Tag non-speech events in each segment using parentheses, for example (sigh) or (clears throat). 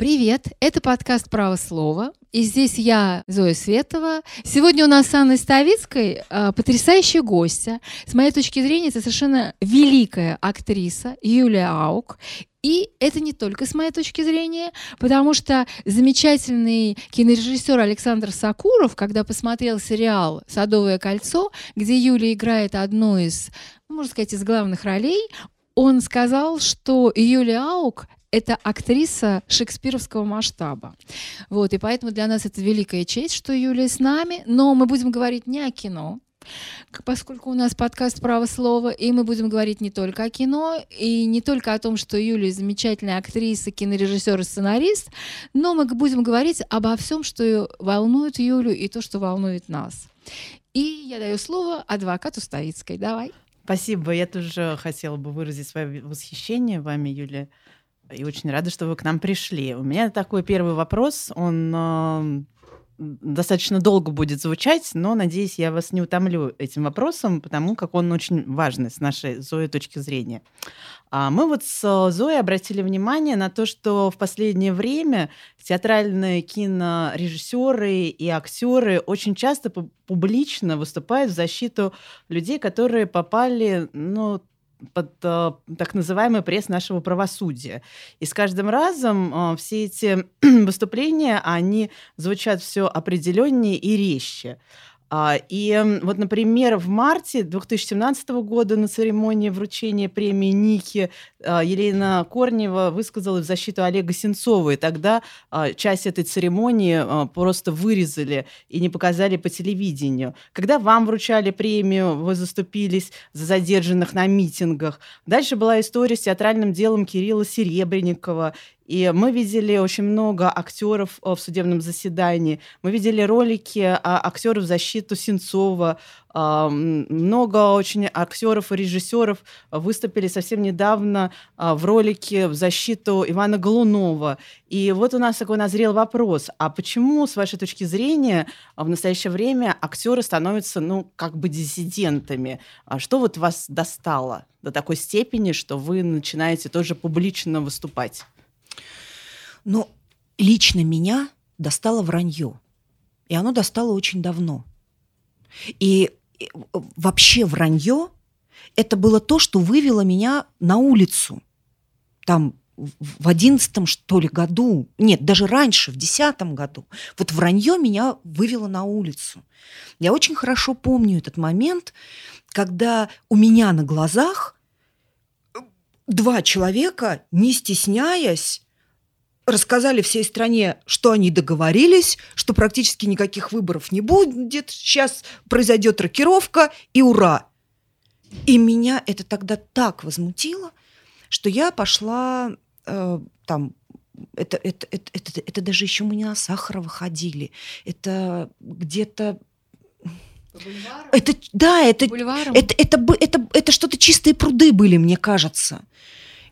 Привет, это подкаст «Право слова». И здесь я, Зоя Светова. Сегодня у нас с Анной Ставицкой э, потрясающая гостья. С моей точки зрения, это совершенно великая актриса Юлия Аук. И это не только с моей точки зрения, потому что замечательный кинорежиссер Александр Сакуров, когда посмотрел сериал «Садовое кольцо», где Юлия играет одну из, ну, можно сказать, из главных ролей, он сказал, что Юлия Аук это актриса шекспировского масштаба. Вот, и поэтому для нас это великая честь, что Юлия с нами, но мы будем говорить не о кино, поскольку у нас подкаст «Право слова», и мы будем говорить не только о кино, и не только о том, что Юлия замечательная актриса, кинорежиссер и сценарист, но мы будем говорить обо всем, что волнует Юлю и то, что волнует нас. И я даю слово адвокату Ставицкой. Давай. Спасибо. Я тоже хотела бы выразить свое восхищение вами, Юлия и очень рада, что вы к нам пришли. У меня такой первый вопрос, он э, достаточно долго будет звучать, но, надеюсь, я вас не утомлю этим вопросом, потому как он очень важный с нашей Зоей точки зрения. А мы вот с Зоей обратили внимание на то, что в последнее время театральные кинорежиссеры и актеры очень часто публично выступают в защиту людей, которые попали, ну, под э, так называемый пресс нашего правосудия. И с каждым разом э, все эти (clears throat) выступления, они звучат все определеннее и резче. А, и вот, например, в марте 2017 года на церемонии вручения премии Ники а, Елена Корнева высказала в защиту Олега Сенцова. И тогда а, часть этой церемонии просто вырезали и не показали по телевидению. Когда вам вручали премию, вы заступились за задержанных на митингах. Дальше была история с театральным делом Кирилла Серебренникова и мы видели очень много актеров э, в судебном заседании. Мы видели ролики актеров в защиту Сенцова. Много очень актеров и режиссеров выступили совсем недавно а, в ролике в защиту Ивана Голунова. И вот у нас такой назрел вопрос. А почему, с вашей точки зрения, в настоящее время актеры становятся, ну, как бы диссидентами? А что вот вас достало до такой степени, что вы начинаете тоже публично выступать? Но лично меня достало вранье. И оно достало очень давно. И вообще вранье – это было то, что вывело меня на улицу. Там в одиннадцатом, что ли, году, нет, даже раньше, в десятом году. Вот вранье меня вывело на улицу. Я очень хорошо помню этот момент, когда у меня на глазах два человека, не стесняясь, рассказали всей стране, что они договорились, что практически никаких выборов не будет, сейчас произойдет рокировка, и ура! И меня это тогда так возмутило, что я пошла э, там это, это, это, это, это даже еще мы не на Сахарова ходили. Это где-то это, да, это, это, это, это, это, это что-то чистые пруды были, мне кажется.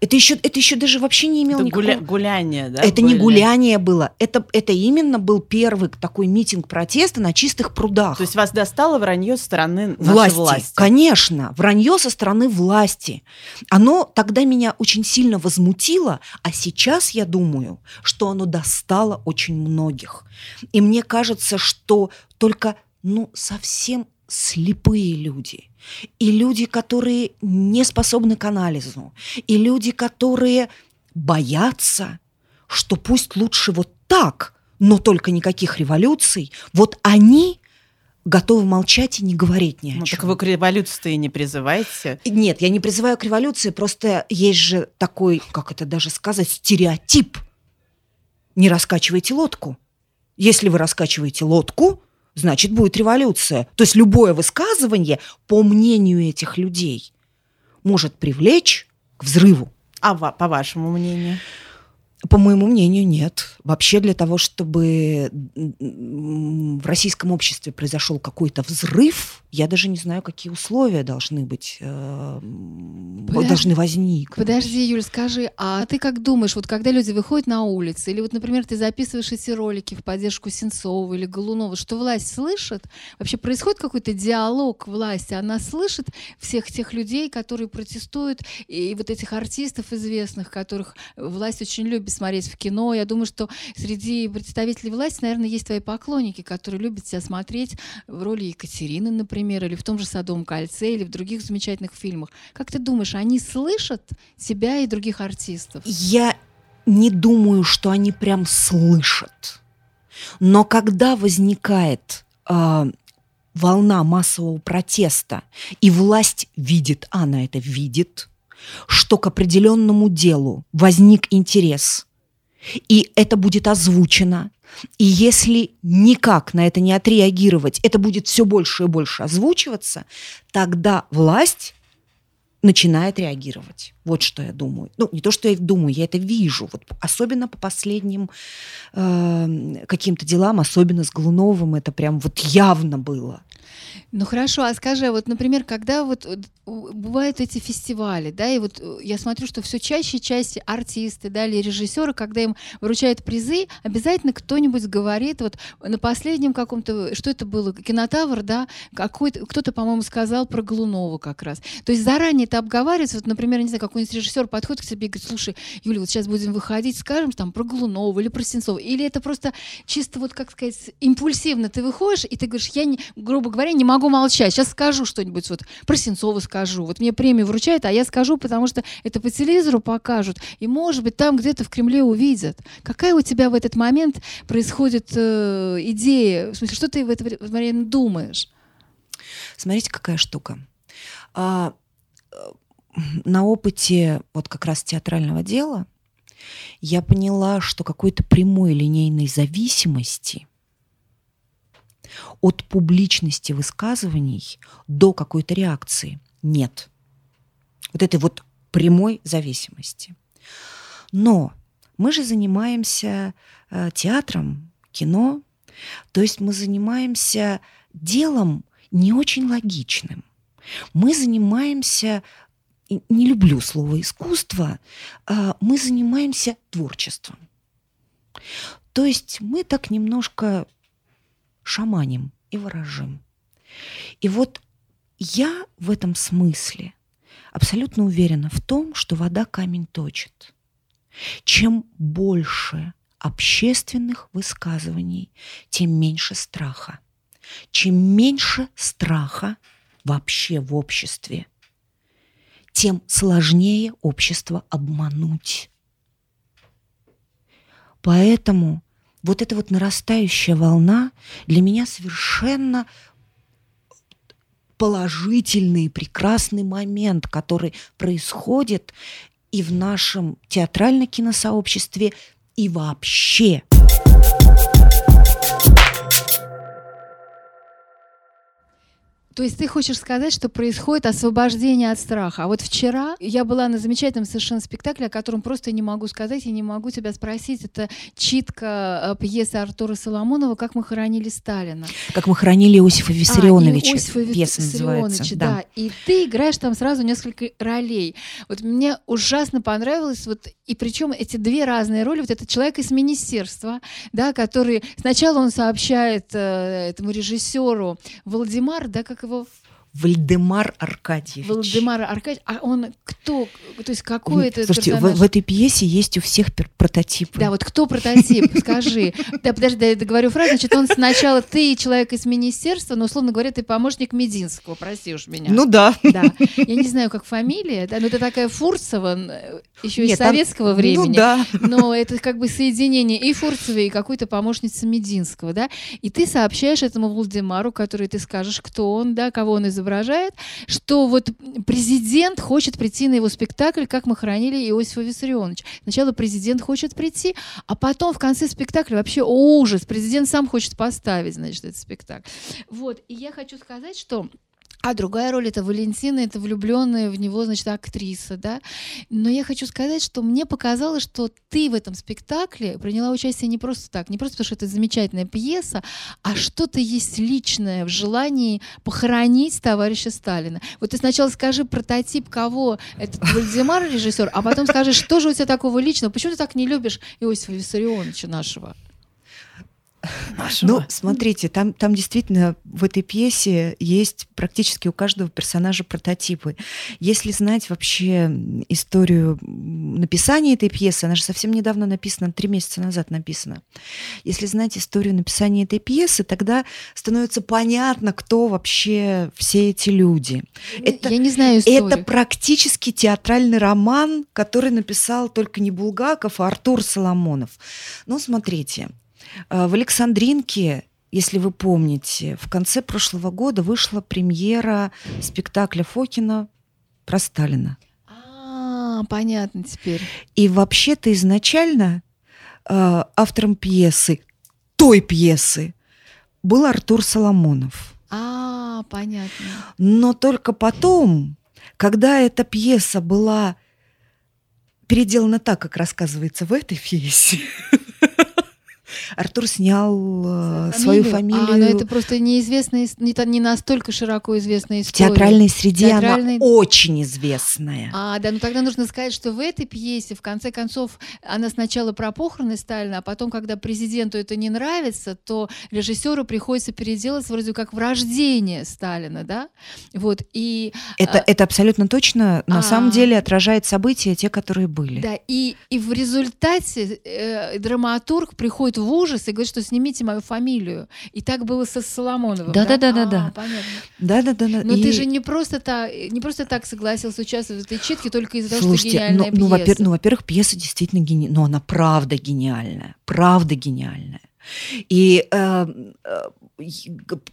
Это еще, это еще даже вообще не имело это никакого... Гуля... Гуляние, да? Это были? не гуляние было. Это, это именно был первый такой митинг протеста на чистых прудах. То есть вас достало вранье со стороны власти? власти? Конечно, вранье со стороны власти. Оно тогда меня очень сильно возмутило, а сейчас я думаю, что оно достало очень многих. И мне кажется, что только ну, совсем слепые люди, и люди, которые не способны к анализу, и люди, которые боятся, что пусть лучше вот так, но только никаких революций, вот они готовы молчать и не говорить ни о ну, чем. Так вы к революции не призываете? Нет, я не призываю к революции, просто есть же такой, как это даже сказать, стереотип. Не раскачивайте лодку. Если вы раскачиваете лодку, значит, будет революция. То есть любое высказывание, по мнению этих людей, может привлечь к взрыву. А по вашему мнению? По моему мнению, нет. Вообще для того, чтобы в российском обществе произошел какой-то взрыв, я даже не знаю, какие условия должны быть, э, Подожди, должны возникнуть. Подожди, Юль, скажи, а ты как думаешь, вот когда люди выходят на улицы, или вот, например, ты записываешь эти ролики в поддержку Сенцова или Голунова, что власть слышит? Вообще происходит какой-то диалог власти? Она слышит всех тех людей, которые протестуют, и вот этих артистов известных, которых власть очень любит любят смотреть в кино. Я думаю, что среди представителей власти, наверное, есть твои поклонники, которые любят тебя смотреть в роли Екатерины, например, или в том же «Садовом кольце», или в других замечательных фильмах. Как ты думаешь, они слышат тебя и других артистов? Я не думаю, что они прям слышат. Но когда возникает э, волна массового протеста, и власть видит, она это видит, что к определенному делу возник интерес, и это будет озвучено, и если никак на это не отреагировать, это будет все больше и больше озвучиваться, тогда власть начинает реагировать. Вот что я думаю. Ну, не то, что я думаю, я это вижу. Вот особенно по последним э, каким-то делам, особенно с Глуновым, это прям вот явно было. Ну хорошо, а скажи, вот, например, когда вот бывают эти фестивали, да, и вот э, я смотрю, что все чаще и чаще артисты, да, или режиссеры, когда им вручают призы, обязательно кто-нибудь говорит, вот на последнем каком-то, что это было, кинотавр, да, какой-то, кто-то, по-моему, сказал про Глунова как раз. То есть заранее это обговаривается, вот, например, не знаю, какой-нибудь режиссер подходит к тебе и говорит, слушай, Юля, вот сейчас будем выходить, скажем там про Глунова или про Сенцова, или это просто чисто вот, как сказать, импульсивно ты выходишь, и ты говоришь, я, не, грубо говоря, не могу молчать. Сейчас скажу что-нибудь, вот про Сенцова скажу. Вот мне премию вручают, а я скажу, потому что это по телевизору покажут. И, может быть, там где-то в Кремле увидят. Какая у тебя в этот момент происходит э, идея? В смысле, что ты в это время думаешь? Смотрите, какая штука. А, э, на опыте вот как раз театрального дела я поняла, что какой-то прямой линейной зависимости от публичности высказываний до какой-то реакции нет. Вот этой вот прямой зависимости. Но мы же занимаемся э, театром, кино, то есть мы занимаемся делом не очень логичным. Мы занимаемся, не люблю слово искусство, э, мы занимаемся творчеством. То есть мы так немножко шаманим и ворожим. И вот я в этом смысле абсолютно уверена в том, что вода камень точит. Чем больше общественных высказываний, тем меньше страха. Чем меньше страха вообще в обществе, тем сложнее общество обмануть. Поэтому вот эта вот нарастающая волна для меня совершенно положительный, прекрасный момент, который происходит и в нашем театрально-киносообществе, и вообще. То есть ты хочешь сказать, что происходит освобождение от страха. А вот вчера я была на замечательном совершенно спектакле, о котором просто не могу сказать и не могу тебя спросить. Это читка э, пьесы Артура Соломонова «Как мы хоронили Сталина». «Как мы хоронили Иосифа Виссарионовича». А, Иосифа называется. Да. да. И ты играешь там сразу несколько ролей. Вот мне ужасно понравилось, вот, и причем эти две разные роли. Вот этот человек из министерства, да, который сначала он сообщает э, этому режиссеру Владимир, да, как его Вальдемар Аркадьевич. Вальдемар Аркадьевич. А он кто? То есть какой это Слушайте, в, в этой пьесе есть у всех прототипы. Да, вот кто прототип? (laughs) Скажи. Да, подожди, я договорю фразу. Значит, он сначала ты человек из министерства, но, условно говоря, ты помощник Мединского, прости уж меня. Ну да. Да. Я не знаю, как фамилия, да, но это такая Фурцева, еще из советского времени. Ну да. Но это как бы соединение и Фурцева, и какой-то помощницы Мединского, да. И ты сообщаешь этому Владимару, который ты скажешь, кто он, да, кого он изображает, изображает, что вот президент хочет прийти на его спектакль, как мы хранили Иосифа Виссарионовича. Сначала президент хочет прийти, а потом в конце спектакля вообще ужас. Президент сам хочет поставить, значит, этот спектакль. Вот. И я хочу сказать, что а другая роль это Валентина, это влюбленная в него, значит, актриса, да. Но я хочу сказать, что мне показалось, что ты в этом спектакле приняла участие не просто так, не просто потому, что это замечательная пьеса, а что-то есть личное в желании похоронить товарища Сталина. Вот ты сначала скажи прототип, кого этот Вальдемар режиссер, а потом скажи, что же у тебя такого личного, почему ты так не любишь Иосифа Виссарионовича нашего? Нашего. Ну, смотрите, там, там действительно в этой пьесе есть практически у каждого персонажа прототипы. Если знать вообще историю написания этой пьесы, она же совсем недавно написана, три месяца назад написана. Если знать историю написания этой пьесы, тогда становится понятно, кто вообще все эти люди. Это, Я не знаю историю. Это практически театральный роман, который написал только не Булгаков, а Артур Соломонов. Ну, смотрите, в Александринке если вы помните, в конце прошлого года вышла премьера спектакля Фокина про Сталина. А, понятно теперь. И вообще-то изначально э, автором пьесы, той пьесы, был Артур Соломонов. А, понятно. Но только потом, когда эта пьеса была переделана так, как рассказывается в этой пьесе, (laughs) Артур снял э, свою фамилию. А, но это просто неизвестная, не, не настолько широко известная история. В театральной среде Театральной... она очень известная. А, да, ну тогда нужно сказать, что в этой пьесе, в конце концов, она сначала про похороны Сталина, а потом, когда президенту это не нравится, то режиссеру приходится переделать вроде как в рождение Сталина, да? Вот, и... Это, а... это абсолютно точно, на а... самом деле, отражает события, те, которые были. Да, и, и в результате э, драматург приходит в ужас и говорит, что снимите мою фамилию. И так было со Соломоновым. Да, да, да, да, да. Да, да, да. Но ты же не просто так, не просто так согласился участвовать в этой читке только из-за того, что гениальная ну, ну, во-первых, ну, во-первых, пьеса действительно гениальная, но она правда гениальная, правда гениальная. И э, э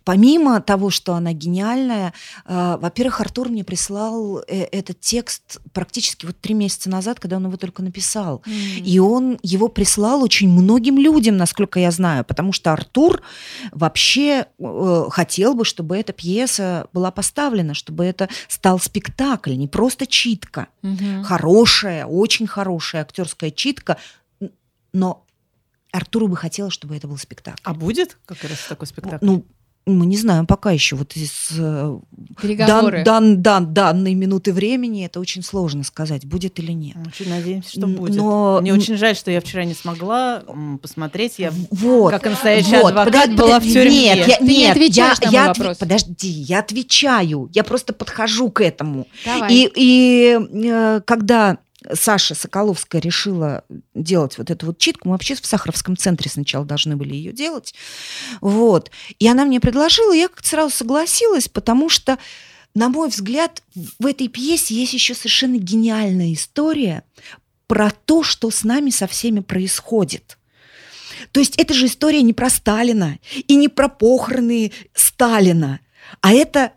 помимо того, что она гениальная, э, во-первых, Артур мне прислал э, этот текст практически вот три месяца назад, когда он его только написал. Mm-hmm. И он его прислал очень многим людям, насколько я знаю, потому что Артур вообще э, хотел бы, чтобы эта пьеса была поставлена, чтобы это стал спектакль, не просто читка. Mm-hmm. Хорошая, очень хорошая актерская читка, но Артуру бы хотелось, чтобы это был спектакль. А будет как раз такой спектакль? Ну, мы не знаем пока еще. Вот из э, Переговоры. дан, дан, дан, данной минуты времени это очень сложно сказать, будет или нет. Очень надеемся, что будет. Но... Мне очень жаль, что я вчера не смогла посмотреть. Я вот, как настоящий вот, адвокат под, была в тюрьме. Нет, я, Ты нет, не я, на я вопрос. Подожди, я отвечаю. Я просто подхожу к этому. Давай. И, и э, когда Саша Соколовская решила делать вот эту вот читку. Мы вообще в Сахаровском центре сначала должны были ее делать. Вот. И она мне предложила, я как-то сразу согласилась, потому что, на мой взгляд, в этой пьесе есть еще совершенно гениальная история про то, что с нами со всеми происходит. То есть это же история не про Сталина и не про похороны Сталина, а это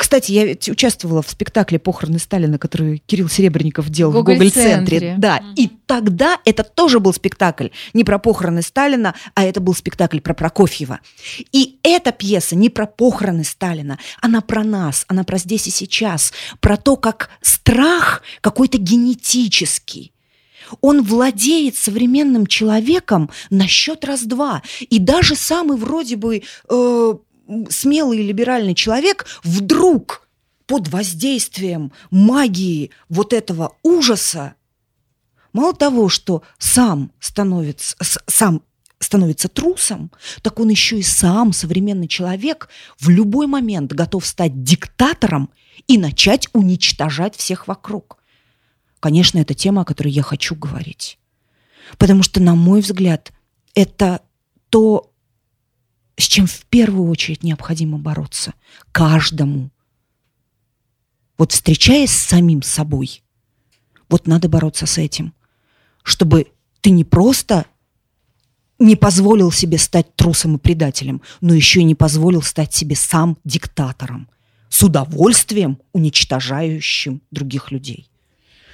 кстати, я ведь участвовала в спектакле «Похороны Сталина», который Кирилл Серебренников делал в Гоголь-центре. Да, mm-hmm. и тогда это тоже был спектакль не про похороны Сталина, а это был спектакль про Прокофьева. И эта пьеса не про похороны Сталина, она про нас, она про здесь и сейчас, про то, как страх какой-то генетический, он владеет современным человеком на счет раз-два. И даже самый вроде бы э, смелый либеральный человек вдруг под воздействием магии вот этого ужаса, мало того, что сам становится, сам становится трусом, так он еще и сам, современный человек, в любой момент готов стать диктатором и начать уничтожать всех вокруг. Конечно, это тема, о которой я хочу говорить. Потому что, на мой взгляд, это то, с чем в первую очередь необходимо бороться каждому. Вот встречаясь с самим собой, вот надо бороться с этим, чтобы ты не просто не позволил себе стать трусом и предателем, но еще и не позволил стать себе сам диктатором, с удовольствием уничтожающим других людей.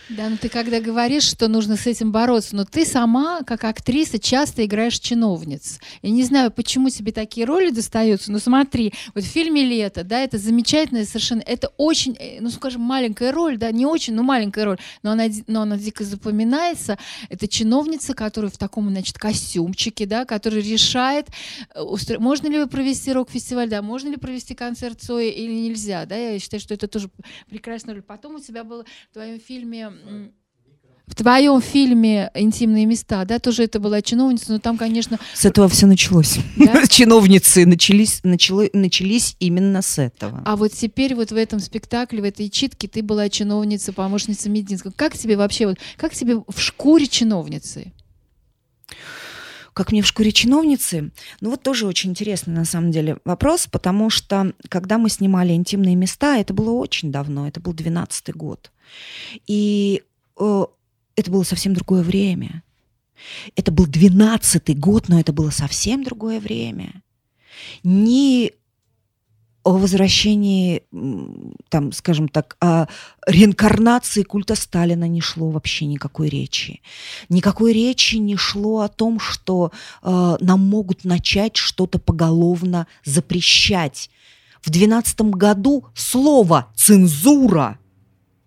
Да, ну ты когда говоришь, что нужно с этим бороться, но ты сама, как актриса, часто играешь чиновниц. Я не знаю, почему тебе такие роли достаются, но смотри, вот в фильме «Лето», да, это замечательная совершенно, это очень, э, ну скажем, маленькая роль, да, не очень, но маленькая роль, но она, но она дико запоминается. Это чиновница, которая в таком, значит, костюмчике, да, которая решает, э, можно ли провести рок-фестиваль, да, можно ли провести концерт Цоя или нельзя, да, я считаю, что это тоже прекрасная роль. Потом у тебя было в твоем фильме В твоем фильме «Интимные места», да, тоже это была чиновница, но там, конечно... С этого все началось. Да? (laughs) Чиновницы начались, начало, начались именно с этого. А вот теперь вот в этом спектакле, в этой читке ты была чиновница, помощница Мединского. Как тебе вообще, вот, как тебе в шкуре чиновницы? Как мне в шкуре чиновницы? Ну вот тоже очень интересный на самом деле вопрос, потому что когда мы снимали «Интимные места», это было очень давно, это был 12 год. И э, это было совсем другое время. Это был 12-й год, но это было совсем другое время. Ни о возвращении, там, скажем так, о реинкарнации культа Сталина не шло вообще никакой речи. Никакой речи не шло о том, что э, нам могут начать что-то поголовно запрещать. В 12 году слово «цензура»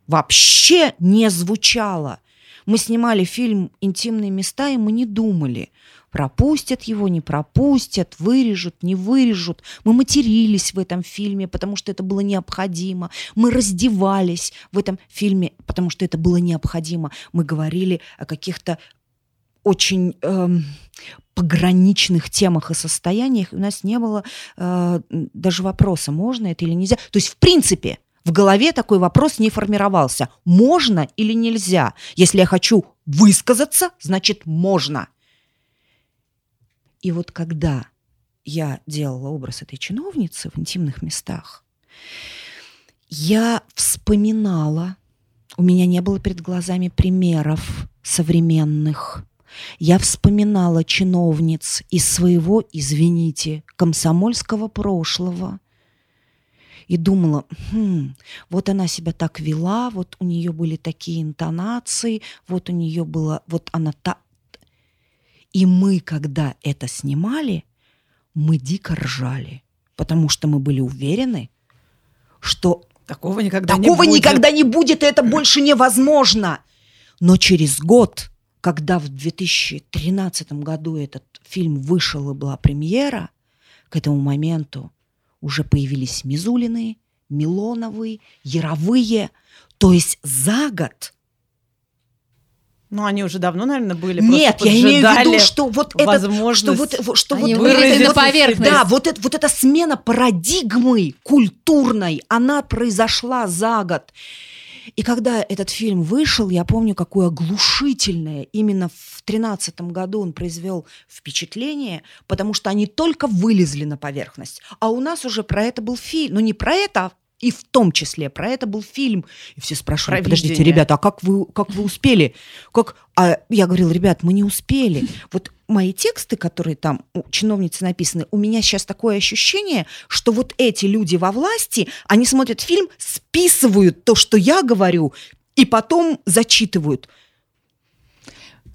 вообще не звучало. Мы снимали фильм «Интимные места», и мы не думали – пропустят его, не пропустят, вырежут, не вырежут. Мы матерились в этом фильме, потому что это было необходимо. Мы раздевались в этом фильме, потому что это было необходимо. Мы говорили о каких-то очень эм, пограничных темах и состояниях. У нас не было э, даже вопроса, можно это или нельзя. То есть, в принципе, в голове такой вопрос не формировался. Можно или нельзя? Если я хочу высказаться, значит, можно. И вот когда я делала образ этой чиновницы в интимных местах, я вспоминала, у меня не было перед глазами примеров современных, я вспоминала чиновниц из своего, извините, комсомольского прошлого и думала, хм, вот она себя так вела, вот у нее были такие интонации, вот у нее было, вот она так, и мы, когда это снимали, мы дико ржали, потому что мы были уверены, что такого никогда такого не будет. никогда не будет, и это больше невозможно. Но через год, когда в 2013 году этот фильм вышел и была премьера, к этому моменту уже появились Мизулины, Милоновы, Яровые. То есть за год ну, они уже давно, наверное, были. Нет, я имею в виду, что вот это, что вот, что они вот, поверхность. Да, вот, это, вот эта смена парадигмы культурной, она произошла за год. И когда этот фильм вышел, я помню, какое оглушительное именно в тринадцатом году он произвел впечатление, потому что они только вылезли на поверхность. А у нас уже про это был фильм. Ну, не про это, а и в том числе про это был фильм. И все спрашивали, подождите, ребята, а как вы, как вы успели? Как? А я говорила, ребят, мы не успели. Вот мои тексты, которые там у чиновницы написаны, у меня сейчас такое ощущение, что вот эти люди во власти, они смотрят фильм, списывают то, что я говорю, и потом зачитывают.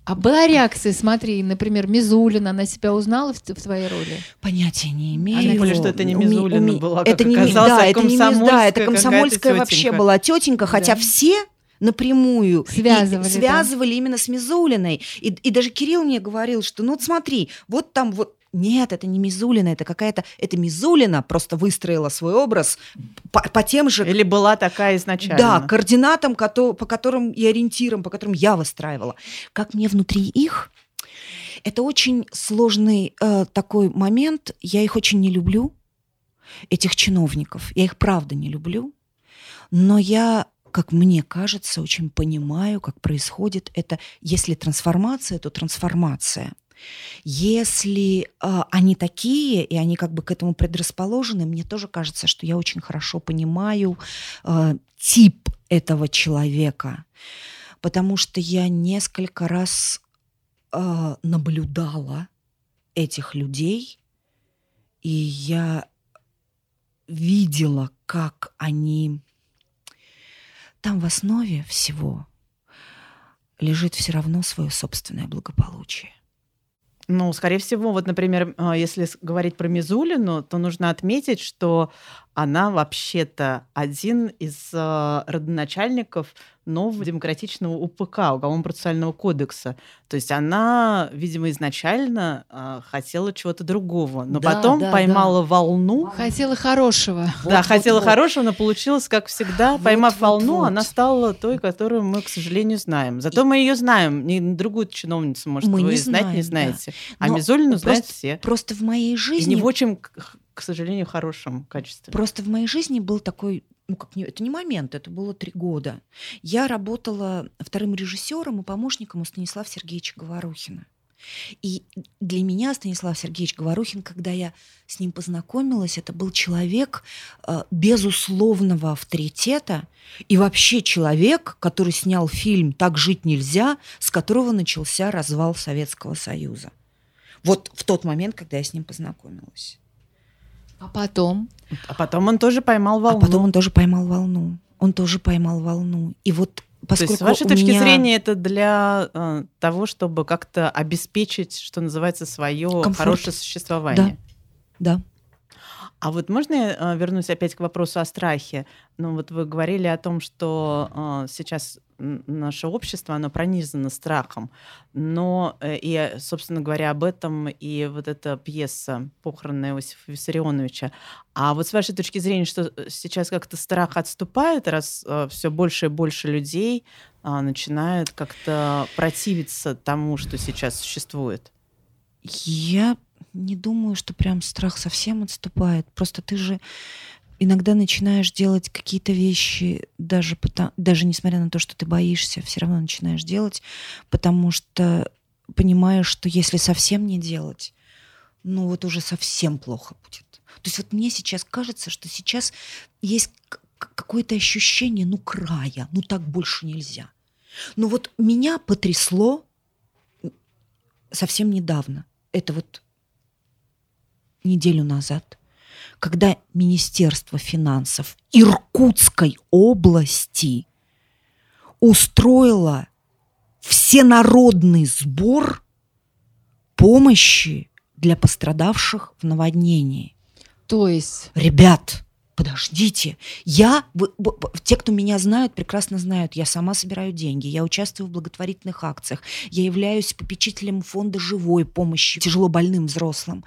А была реакция, смотри, например, Мизулина, она себя узнала в, в твоей роли? Понятия не имею. Она более, что это не Мизулина уми... была, это не, да, это не да, это комсомольская вообще была тетенька, хотя да. все напрямую связывали, связывали да. именно с Мизулиной. И, и даже Кирилл мне говорил, что ну вот смотри, вот там вот нет, это не Мизулина, это какая-то... Это Мизулина просто выстроила свой образ по, по тем же... Или была такая изначально. Да, координатам, по которым и ориентирам, по которым я выстраивала. Как мне внутри их... Это очень сложный э, такой момент. Я их очень не люблю, этих чиновников. Я их правда не люблю. Но я как мне кажется, очень понимаю, как происходит это. Если трансформация, то трансформация. Если э, они такие, и они как бы к этому предрасположены, мне тоже кажется, что я очень хорошо понимаю э, тип этого человека, потому что я несколько раз э, наблюдала этих людей, и я видела, как они... Там в основе всего лежит все равно свое собственное благополучие. Ну, скорее всего, вот, например, а, если говорить про Мизулину, то нужно отметить, что она вообще-то один из э, родоначальников нового демократичного УПК, Уголовно-процессуального кодекса. То есть она, видимо, изначально э, хотела чего-то другого, но Да, потом да, поймала волну. Хотела хорошего. да, Вот, хотела вот, вот. хорошего, но получилось, как всегда, Вот, поймав вот, волну, вот. она стала той, которую мы, к сожалению, знаем. Зато мы ее знаем. Не другую чиновницу, может, Мы вы не знать не знаем, да. знаете. А Но Мизулину знают все. Просто в моей И жизни не в очень, к, сожалению, хорошем качестве. Просто в моей жизни был такой, ну как не, это не момент, это было три года. Я работала вторым режиссером и помощником у Станислава Сергеевича Говорухина. И для меня Станислав Сергеевич Говорухин, когда я с ним познакомилась, это был человек э, безусловного авторитета и вообще человек, который снял фильм «Так жить нельзя», с которого начался развал Советского Союза. Вот в тот момент, когда я с ним познакомилась. А потом? А потом он тоже поймал волну. А потом он тоже поймал волну. Он тоже поймал волну. И вот То поскольку есть, с вашей точки меня зрения, это для э, того, чтобы как-то обеспечить, что называется, свое Комфорт. хорошее существование. Да. А вот можно я э, вернусь опять к вопросу о страхе? Ну вот вы говорили о том, что э, сейчас наше общество, оно пронизано страхом. Но, э, и, э, собственно говоря, об этом и вот эта пьеса «Похороны Иосифа Виссарионовича». А вот с вашей точки зрения, что э, сейчас как-то страх отступает, раз все больше и больше людей а, начинают как-то противиться тому, что сейчас существует? Я не думаю, что прям страх совсем отступает. Просто ты же иногда начинаешь делать какие-то вещи, даже, пота- даже несмотря на то, что ты боишься, все равно начинаешь делать, потому что понимаешь, что если совсем не делать, ну вот уже совсем плохо будет. То есть вот мне сейчас кажется, что сейчас есть какое-то ощущение, ну, края, ну, так больше нельзя. Но вот меня потрясло совсем недавно. Это вот неделю назад, когда Министерство финансов Иркутской области устроило всенародный сбор помощи для пострадавших в наводнении. То есть Ребят, подождите. Я, вы- б- те, кто меня знают, прекрасно знают, я сама собираю деньги, я участвую в благотворительных акциях, я являюсь попечителем фонда живой помощи тяжело больным взрослым.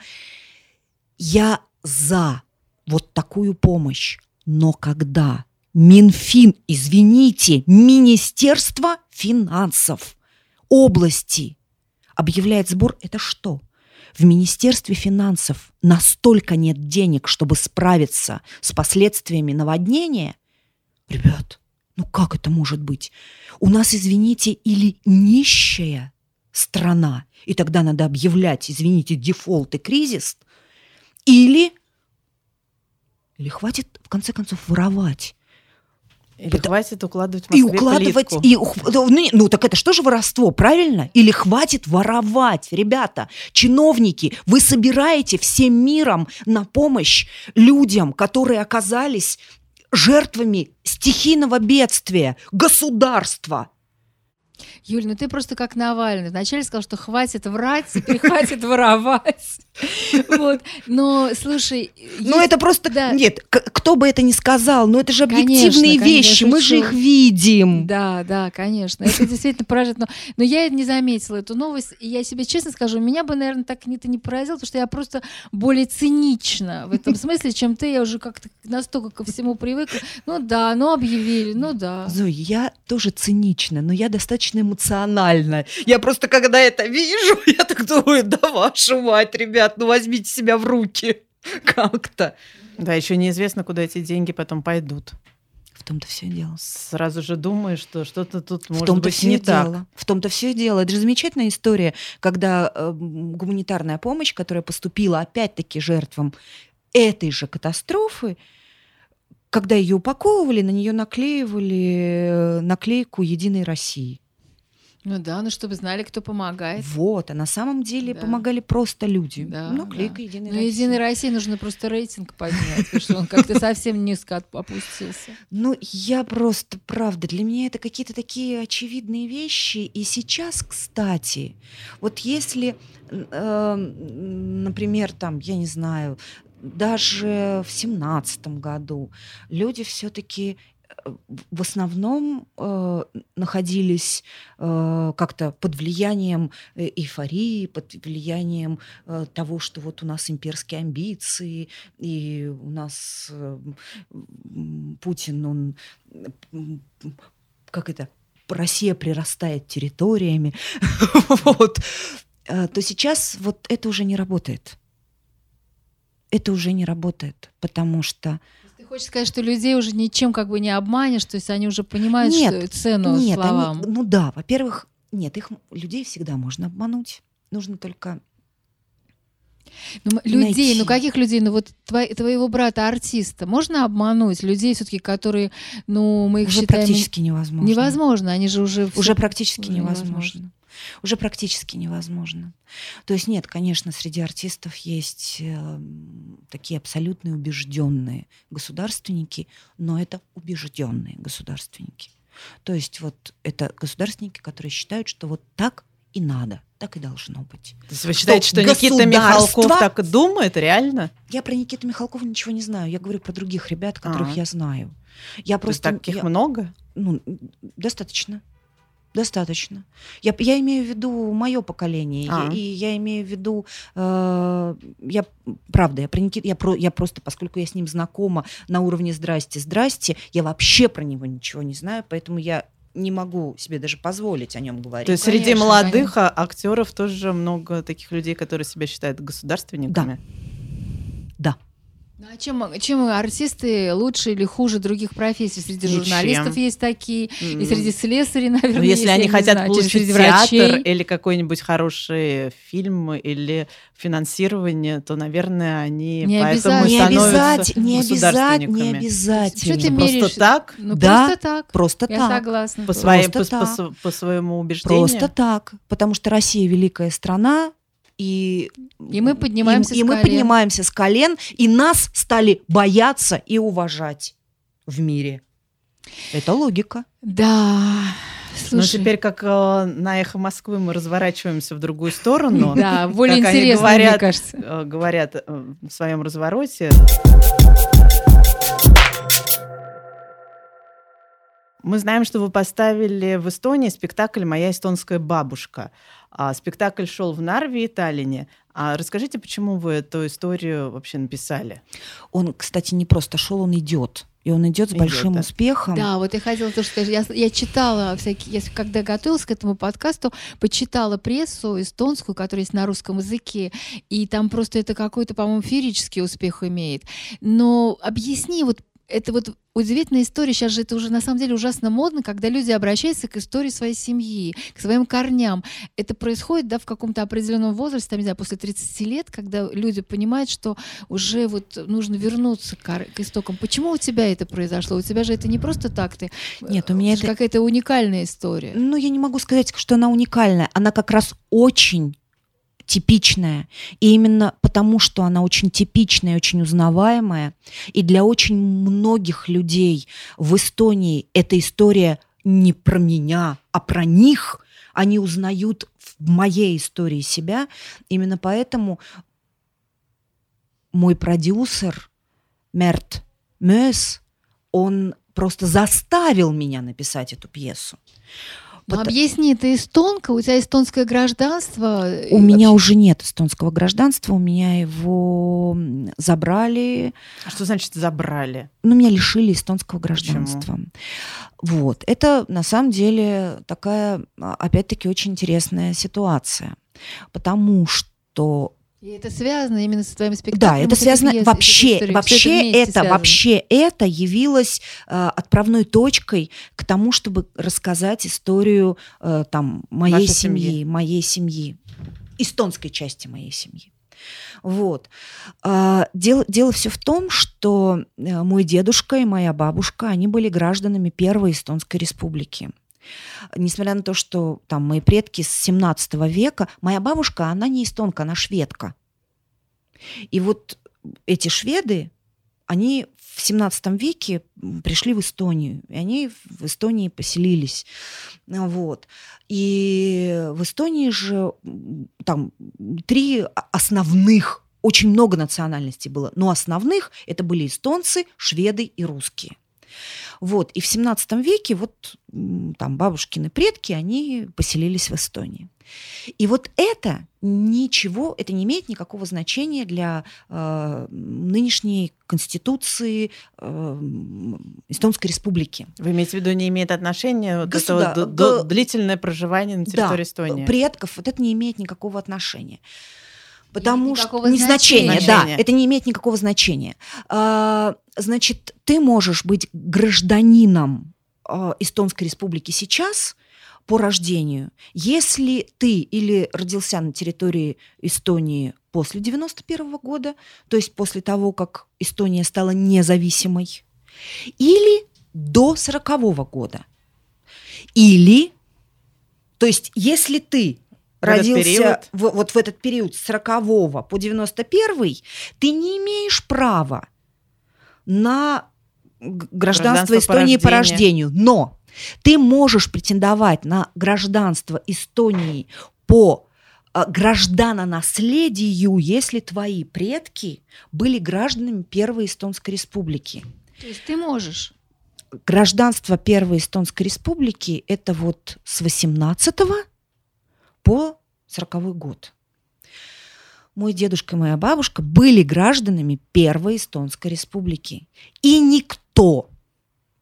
Я за вот такую помощь. Но когда Минфин, извините, Министерство финансов области объявляет сбор, это что? В Министерстве финансов настолько нет денег, чтобы справиться с последствиями наводнения? Ребят, ну как это может быть? У нас, извините, или нищая страна, и тогда надо объявлять, извините, дефолт и кризис, или, или хватит, в конце концов, воровать. Или Пото- хватит укладывать в И укладывать, плитку? и ух- ну, ну так это что же воровство, правильно? Или хватит воровать, ребята, чиновники, вы собираете всем миром на помощь людям, которые оказались жертвами стихийного бедствия, государства. Юль, ну ты просто как Навальный. Вначале сказал, что хватит врать, теперь хватит воровать. Вот. Но, слушай... Ну это просто, да. нет, кто бы это ни сказал, но это же объективные конечно, вещи, мы же их видим. Да, да, конечно. Это действительно поражает. Но, но я не заметила эту новость. И я себе честно скажу, меня бы, наверное, так это не поразило, потому что я просто более цинична в этом смысле, чем ты. Я уже как-то настолько ко всему привыкла. Ну да, ну объявили, ну да. Зоя, я тоже цинична, но я достаточно эмоциональна. Я просто, когда это вижу, (laughs) я так думаю, да вашу мать, ребят, ну возьмите себя в руки (laughs) как-то. Да, еще неизвестно, куда эти деньги потом пойдут. В том-то все дело. Сразу же думаешь, что что-то тут В может том-то быть все не дело. так. В том-то все дело. Это же замечательная история, когда э, гуманитарная помощь, которая поступила опять-таки жертвам этой же катастрофы, когда ее упаковывали, на нее наклеивали э, наклейку Единой России. Ну да, ну чтобы знали, кто помогает. Вот, а на самом деле Да. помогали просто люди. Да, Наклейка да. Единой Ну. Единой России нужно просто рейтинг поднять, потому что он как-то (laughs) совсем низко опустился. Ну, я просто, правда, для меня это какие-то такие очевидные вещи. И сейчас, кстати, вот если, э, например, там, я не знаю, даже в семнадцатом году люди все-таки в основном э, находились э, как-то под влиянием э, эйфории, под влиянием э, того, что вот у нас имперские амбиции, и у нас э, Путин, он как это, Россия прирастает территориями, (laughs) вот, э, то сейчас вот это уже не работает. Это уже не работает, потому что хочешь сказать, что людей уже ничем как бы не обманешь, то есть они уже понимают нет, что, цену нет, словам? Они, ну да, во-первых, нет, их людей всегда можно обмануть. Нужно только ну, людей, найти. ну каких людей? Ну вот твой, твоего брата артиста можно обмануть? Людей все-таки, которые, ну мы их уже считаем практически невозможно. Невозможно, они же уже уже практически невозможно. невозможно уже практически невозможно. То есть нет, конечно, среди артистов есть э, такие абсолютно убежденные государственники, но это убежденные государственники. То есть вот это государственники, которые считают, что вот так и надо, так и должно быть. То есть вы считаете, что, что Никита Михалков так и думает, реально? Я про Никиту Михалкова ничего не знаю. Я говорю про других ребят, которых А-а. я знаю. Я То просто таких я, много? Ну, достаточно. Достаточно. Я, я имею в виду мое поколение, а. и, и я имею в виду, э, я правда, я про Никит, я, про, я просто, поскольку я с ним знакома на уровне здрасте, здрасте, я вообще про него ничего не знаю, поэтому я не могу себе даже позволить о нем говорить. То есть конечно, среди молодых конечно. актеров тоже много таких людей, которые себя считают государственниками? Да. Да. Ну, а чем, чем артисты лучше или хуже других профессий? Среди Ничем. журналистов есть такие, mm. и среди слесарей, (laughs) наверное, Но если есть, они хотят знаю, получить театр или какой-нибудь хороший фильм или финансирование, то, наверное, они не поэтому не становятся не обязательно, не обязательно. Что ты меряешь? Просто так? Ну, да, просто так. Просто Я так. согласна. По, своей, по, по, по своему убеждению? Просто так. Потому что Россия великая страна, и, и мы поднимаемся и, с и колен. мы поднимаемся с колен, и нас стали бояться и уважать в мире. Это логика. Да. Ну, Слушай. Но теперь, как э, на эхо Москвы, мы разворачиваемся в другую сторону. Да, более интересно, говорят, мне кажется. Э, говорят э, в своем развороте. Мы знаем, что вы поставили в Эстонии спектакль «Моя эстонская бабушка». А спектакль шел в Нарве и Таллине. А расскажите, почему вы эту историю вообще написали? Он, кстати, не просто шел, он идет. И он идет с идет, большим да? успехом. Да, вот я хотела тоже сказать, я, я читала всякие, я, когда готовилась к этому подкасту, почитала прессу эстонскую, которая есть на русском языке, и там просто это какой-то, по-моему, феерический успех имеет. Но объясни, вот это вот удивительная история. Сейчас же это уже на самом деле ужасно модно, когда люди обращаются к истории своей семьи, к своим корням. Это происходит да, в каком-то определенном возрасте, там, не знаю, после 30 лет, когда люди понимают, что уже вот нужно вернуться к, к истокам. Почему у тебя это произошло? У тебя же это не просто так, ты... Нет, у меня это... Какая-то уникальная история. Ну, я не могу сказать, что она уникальная. Она как раз очень типичная. И именно потому, что она очень типичная, очень узнаваемая, и для очень многих людей в Эстонии эта история не про меня, а про них, они узнают в моей истории себя. Именно поэтому мой продюсер Мерт Мёс, он просто заставил меня написать эту пьесу. Ну, Потому... объясни, ты эстонка, у тебя эстонское гражданство? У вообще... меня уже нет эстонского гражданства, у меня его забрали. А что значит забрали? Ну, меня лишили эстонского гражданства. Почему? Вот, это на самом деле такая, а, опять-таки, очень интересная ситуация, потому что и это связано именно с твоим спектаклем. Да, это связано пьес, вообще, это вообще это, связано. вообще это явилось э, отправной точкой к тому, чтобы рассказать историю э, там моей Вашей семьи, семьи, моей семьи, эстонской части моей семьи. Вот. А, дело, дело все в том, что э, мой дедушка и моя бабушка, они были гражданами Первой Эстонской Республики несмотря на то, что там мои предки с 17 века, моя бабушка, она не эстонка, она шведка. И вот эти шведы, они в 17 веке пришли в Эстонию, и они в Эстонии поселились. Вот. И в Эстонии же там три основных, очень много национальностей было, но основных это были эстонцы, шведы и русские. Вот. И в 17 веке вот там бабушкины предки, они поселились в Эстонии. И вот это ничего, это не имеет никакого значения для э, нынешней конституции э, Эстонской республики. Вы имеете в виду, не имеет отношения вот Государ... это д- д- длительное проживание на территории да, Эстонии? предков, вот это не имеет никакого отношения. Потому что не значения, значения. да, это не имеет никакого значения. А, значит, ты можешь быть гражданином а, Эстонской республики сейчас по рождению, если ты или родился на территории Эстонии после 91 года, то есть после того, как Эстония стала независимой, или до 40 года, или, то есть если ты родился период? в- вот в этот период с 40 по 91, ты не имеешь права на гражданство, Гражданство по Эстонии по рождению. рождению. Но ты можешь претендовать на гражданство Эстонии по э, гражданонаследию, если твои предки были гражданами Первой Эстонской Республики. То есть ты можешь. Гражданство Первой Эстонской Республики – это вот с 18 по 40 год. Мой дедушка и моя бабушка были гражданами Первой Эстонской Республики. И никто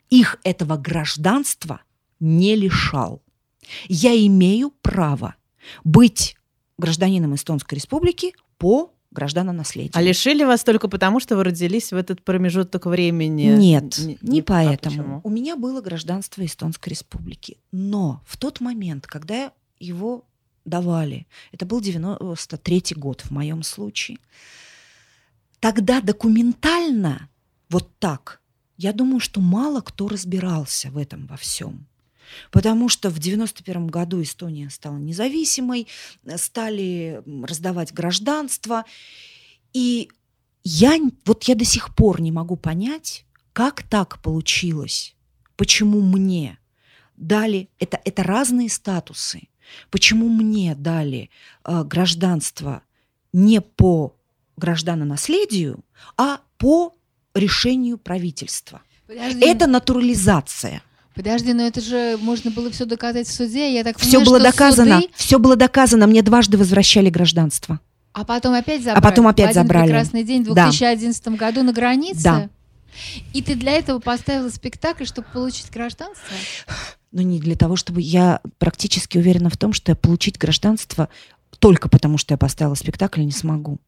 их этого гражданства не лишал. Я имею право быть гражданином Эстонской Республики по гражданонаследию. А лишили вас только потому, что вы родились в этот промежуток времени? Нет, Н- не, а поэтому. почему? У меня было гражданство Эстонской Республики. Но в тот момент, когда его давали, это был 93 год в моем случае, тогда документально вот так, я думаю, что мало кто разбирался в этом во всем. Потому что в 91 году Эстония стала независимой, стали раздавать гражданство. И я, вот я до сих пор не могу понять, как так получилось, почему мне дали, это, это разные статусы, почему мне дали э, гражданство не по гражданонаследию, а по решению правительства. Подожди, Это натурализация. подожди, но это же можно было все доказать в суде. Я так Все понимаю, было что доказано. суды, Все было доказано. Мне дважды возвращали гражданство. а потом опять забрали. потом опять в один забрали. прекрасный день в Да. 2011 году на границе. Да. И ты для этого поставила спектакль, чтобы получить гражданство? Но не для того, чтобы я практически уверена в том, что я получить гражданство только потому, что я поставила спектакль, не смогу.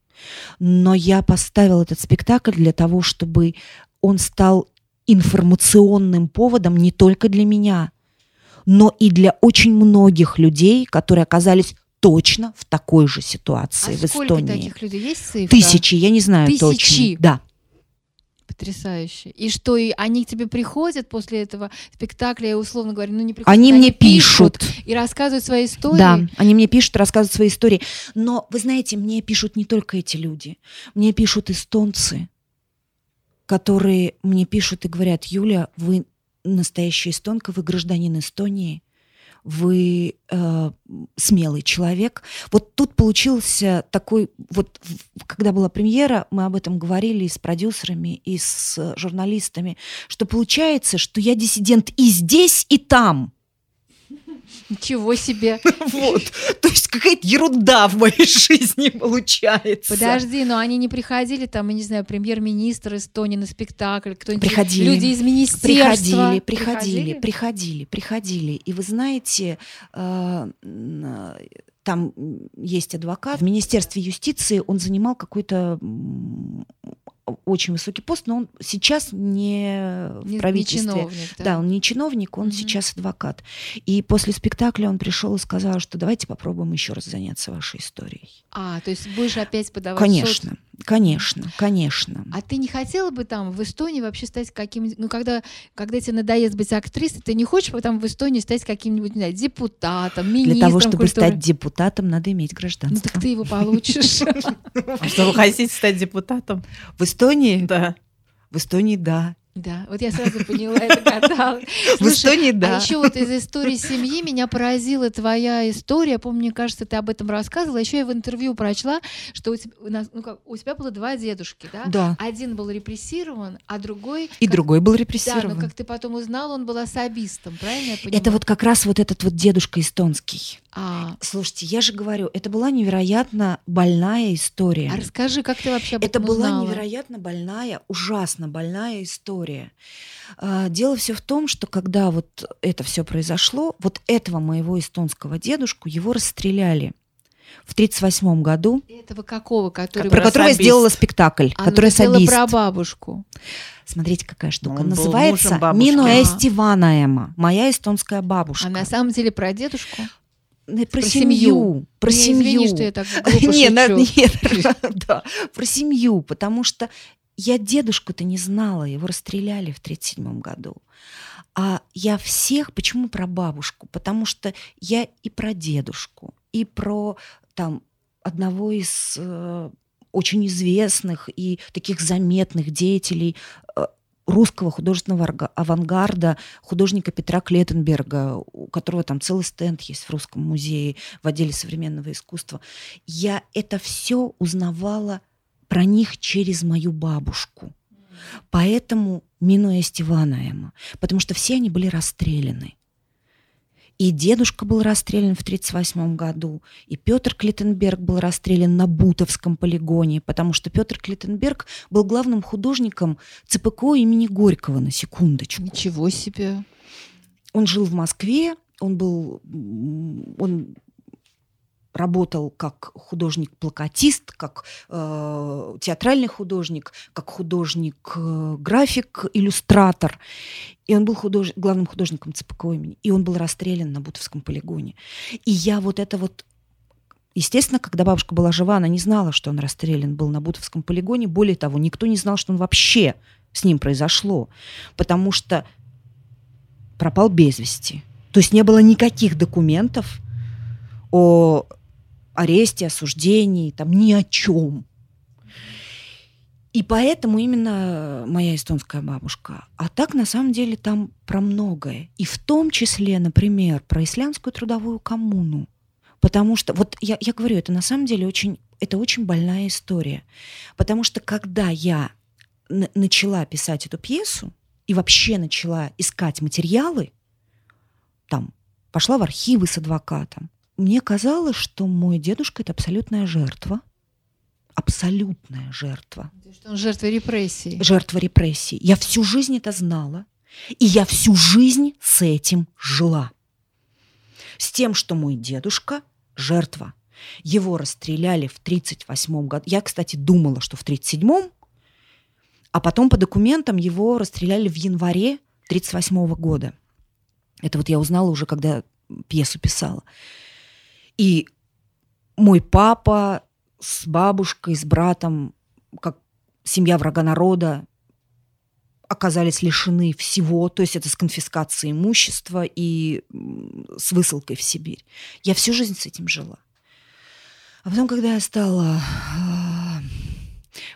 Но я поставила этот спектакль для того, чтобы он стал информационным поводом не только для меня, но и для очень многих людей, которые оказались точно в такой же ситуации а в сколько Эстонии. таких людей есть цифра? Тысячи, я не знаю Тысячи? точно. Да. Потрясающе. И что, и они к тебе приходят после этого спектакля, я условно говоря, ну не приходят, Они мне пишут. и рассказывают свои истории. Да, они мне пишут, рассказывают свои истории. Но, вы знаете, мне пишут не только эти люди. Мне пишут эстонцы, которые мне пишут и говорят, Юля, вы настоящая эстонка, вы гражданин Эстонии, вы э, смелый человек. Вот тут получился такой, вот когда была премьера, мы об этом говорили и с продюсерами, и с журналистами, что получается, что я диссидент и здесь, и там. Ничего себе. (laughs) Вот. То есть какая-то ерунда в моей жизни получается. Подожди, но они не приходили, там, я не знаю, премьер-министр Эстонии на спектакль, кто-нибудь, Приходили. люди из министерства. Приходили, приходили, приходили, приходили. И вы знаете, э, там есть адвокат. В Министерстве юстиции он занимал какой-то очень высокий пост, но он сейчас не в Не- не правительстве. чиновник, Да, он не чиновник, он Мгм. сейчас адвокат. И после спектакля он пришел и сказал, что давайте попробуем еще раз заняться вашей историей. А, то есть будешь опять подавать в суд? Конечно, конечно. А ты не хотела бы там в Эстонии вообще стать каким-нибудь, ну когда, когда тебе надоест быть актрисой, ты не хочешь потом в Эстонии стать каким-нибудь, не знаю, депутатом, министром Для того, чтобы культуры? стать депутатом, надо иметь Ну гражданство. так ты его получишь. (laughs) А что, вы хотите стать депутатом? В Эстонии? Да. В Эстонии, да. Да, вот я сразу поняла, это гадала. В (laughs) Эстонии, да. А еще вот из истории семьи меня поразила твоя история. Помню, мне кажется, ты об этом рассказывала. Еще я в интервью прочла, что у тебя, у нас- ну как, у тебя было два дедушки, да? Да. Один был репрессирован, а другой... И как- другой был Да, репрессирован. но как ты потом узнал, он был особистом, правильно я понимаю? Это вот как раз вот этот вот дедушка эстонский. А, Слушайте, я же говорю, это была невероятно больная история. а расскажи, как ты вообще об Это этом была узнала? невероятно больная, ужасно больная история. А, Дело все в том, что когда вот это все произошло, вот этого моего эстонского дедушку его расстреляли в 1938 году, Этого какого? Который... про Про которого я сделала спектакль, А, ну, который особист. про бабушку. Смотрите, какая штука. Он Называется бабушки. Мино А. Эстиванаема, моя эстонская бабушка. А на самом деле про дедушку? Про, про семью. семью. Про Мне семью. Извини, что я так (laughs) Не, на- нет, (laughs) да, про семью, потому что я дедушку-то не знала, его расстреляли в 1937 году. А я всех, почему про бабушку? Потому что я и про дедушку, и про там одного из э, очень известных и таких заметных деятелей э, русского художественного авангарда, художника Петра Клетенберга, у которого там целый стенд есть в Русском музее в отделе современного искусства. Я это все узнавала про них через мою бабушку. Поэтому Минуя Стиванаема, потому что все они были расстреляны. И дедушка был расстрелян в 1938 году, и Петр Клиттенберг был расстрелян на Бутовском полигоне, потому что Петр Клиттенберг был главным художником ЦПКО имени Горького, на секундочку. Ничего себе. Он жил в Москве, он был, он работал как художник-плакатист, как э, театральный художник, как художник-график, иллюстратор. И он был худож... главным художником ЦПКО имени. И он был расстрелян на Бутовском полигоне. И я вот это вот... Естественно, когда бабушка была жива, она не знала, что он расстрелян был на Бутовском полигоне. Более того, никто не знал, что он вообще с ним произошло. Потому что пропал без вести. То есть не было никаких документов о аресте, осуждении, там ни о чем. И поэтому именно моя эстонская бабушка. А так, на самом деле, там про многое. И в том числе, например, про ислямскую трудовую коммуну. Потому что, вот я, я говорю, это на самом деле очень, это очень больная история. Потому что когда я начала писать эту пьесу и вообще начала искать материалы, там, пошла в архивы с адвокатом, мне казалось, что мой дедушка это абсолютная жертва. Абсолютная жертва. Что он жертва репрессий. Жертва репрессий. Я всю жизнь это знала. И я всю жизнь с этим жила. С тем, что мой дедушка жертва. Его расстреляли в 1938 году. Я, кстати, думала, что в 1937, а потом по документам его расстреляли в январе 1938 года. Это вот я узнала уже, когда пьесу писала. И мой папа с бабушкой, с братом, как семья врага народа, оказались лишены всего, то есть это с конфискацией имущества и с высылкой в Сибирь. Я всю жизнь с этим жила. А потом, когда я стала а,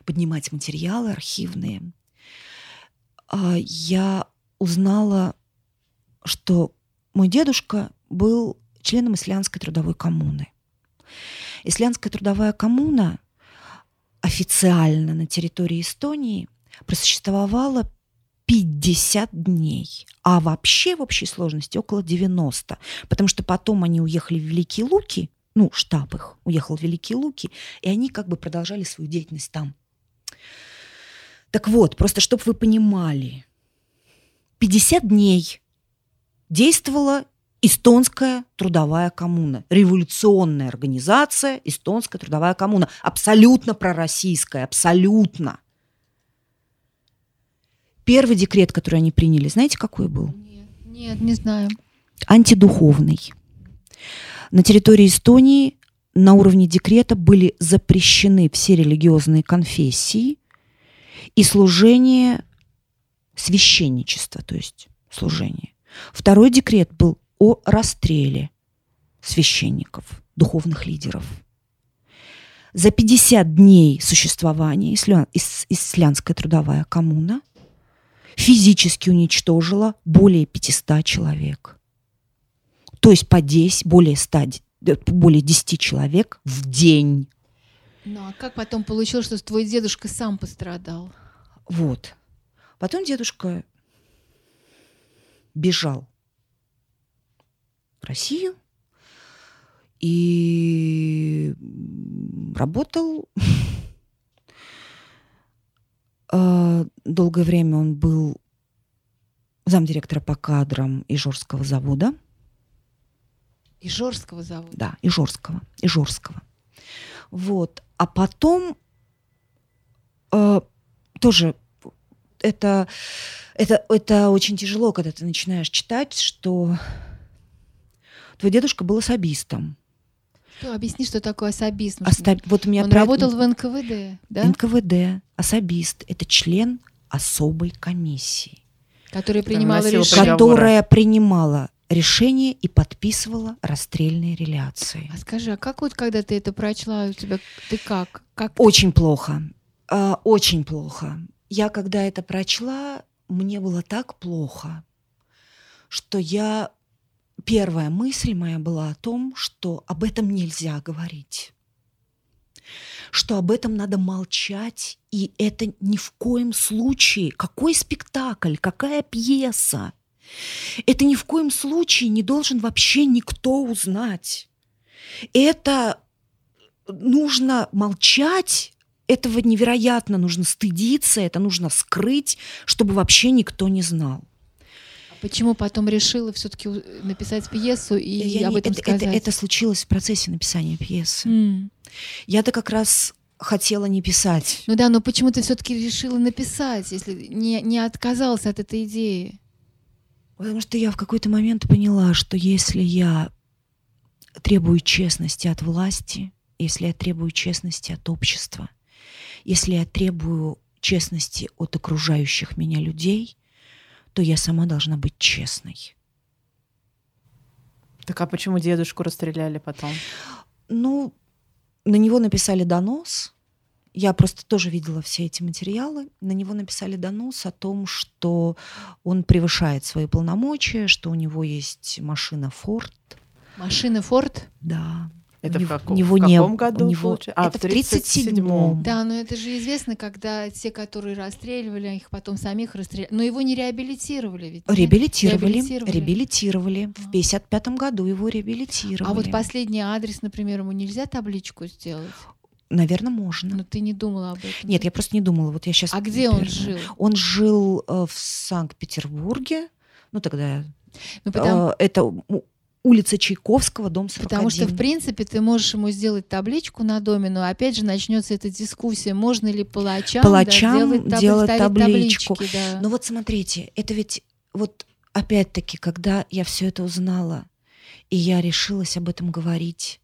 поднимать материалы архивные, а, я узнала, что мой дедушка был членом исландской трудовой коммуны. Исландская трудовая коммуна официально на территории Эстонии просуществовала 50 дней, а вообще в общей сложности около 90, потому что потом они уехали в Великие Луки, ну, штаб их уехал в Великие Луки, и они как бы продолжали свою деятельность там. Так вот, просто чтобы вы понимали, 50 дней действовала Эстонская трудовая коммуна, революционная организация Эстонская трудовая коммуна, абсолютно пророссийская, абсолютно. Первый декрет, который они приняли, знаете, какой был? Нет, нет, не знаю. Антидуховный. На территории Эстонии на уровне декрета были запрещены все религиозные конфессии и служение священничества, то есть служение. Второй декрет был о расстреле священников, духовных лидеров. За 50 дней существования исля- ис- исландская трудовая коммуна физически уничтожила более 500 человек. То есть по 10, более, 100, более 10 человек в день. Ну а как потом получилось, что твой дедушка сам пострадал? Вот. Потом дедушка бежал в Россию и работал. (laughs) А, долгое время он был замдиректора по кадрам Ижорского завода. Ижорского завода? Да, Ижорского. Ижорского. Вот. А потом э, тоже это, это, это очень тяжело, когда ты начинаешь читать, что твой дедушка был особистом. Что, объясни, что такое особист. Остав... Вот у меня Он про... работал в НКВД, да? НКВД, особист. Это член особой комиссии. Которая принимала решение. Которая принимала решение и подписывала расстрельные реляции. А скажи, а как вот когда ты это прочла, у тебя ты как? как Очень плохо. А, Очень плохо. Я когда это прочла, мне было так плохо, что я... Первая мысль моя была о том, что об этом нельзя говорить. Что об этом надо молчать, и это ни в коем случае... Какой спектакль, какая пьеса? Это ни в коем случае не должен вообще никто узнать. Это нужно молчать, этого невероятно нужно стыдиться, это нужно скрыть, чтобы вообще никто не знал. Почему потом решила все-таки написать пьесу и Я об не- этом это, сказать? это- это случилось в процессе написания пьесы. М. Я-то как раз хотела не писать. Ну да, но почему ты все-таки решила написать, если не, не отказалась от этой идеи? Потому что я в какой-то момент поняла, что если я требую честности от власти, если я требую честности от общества, если я требую честности от окружающих меня людей, то я сама должна быть честной. Так а почему дедушку расстреляли потом? Ну, на него написали донос. Я просто тоже видела все эти материалы. На него написали донос о том, что он превышает свои полномочия, что у него есть машина Ford. Машина Форд? Да. Это в каком- него в не- каком году у него- получается? А, это в в 37-м. Да, но это же известно, когда те, которые расстреливали, их потом самих расстреляли. Но его не реабилитировали ведь. Реабилитировали, Реабилитировали. реабилитировали. А. В 55 году его реабилитировали. А вот последний адрес, например, ему нельзя табличку сделать? Наверное, можно. Но ты не думала об этом? Нет, я просто не думала. Вот я сейчас. А где он жил? Он жил э, в Санкт-Петербурге. Ну тогда Ну, потому, э, это улица Чайковского, дом 41. потому что, в принципе, ты можешь ему сделать табличку на доме, но опять же начнется эта дискуссия, можно ли палачам, Палачам да, делать, таб- делать табличку. таблички, да. Но вот смотрите, это ведь вот опять-таки, когда я все это узнала, и я решилась об этом говорить,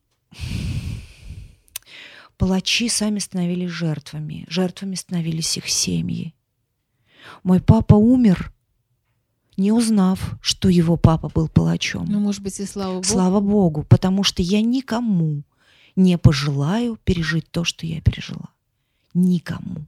палачи сами становились жертвами, жертвами становились их семьи. Мой папа умер, не узнав, что его папа был палачом. Ну, может быть, и слава богу. Слава Богу, потому что я никому не пожелаю пережить то, что я пережила. Никому.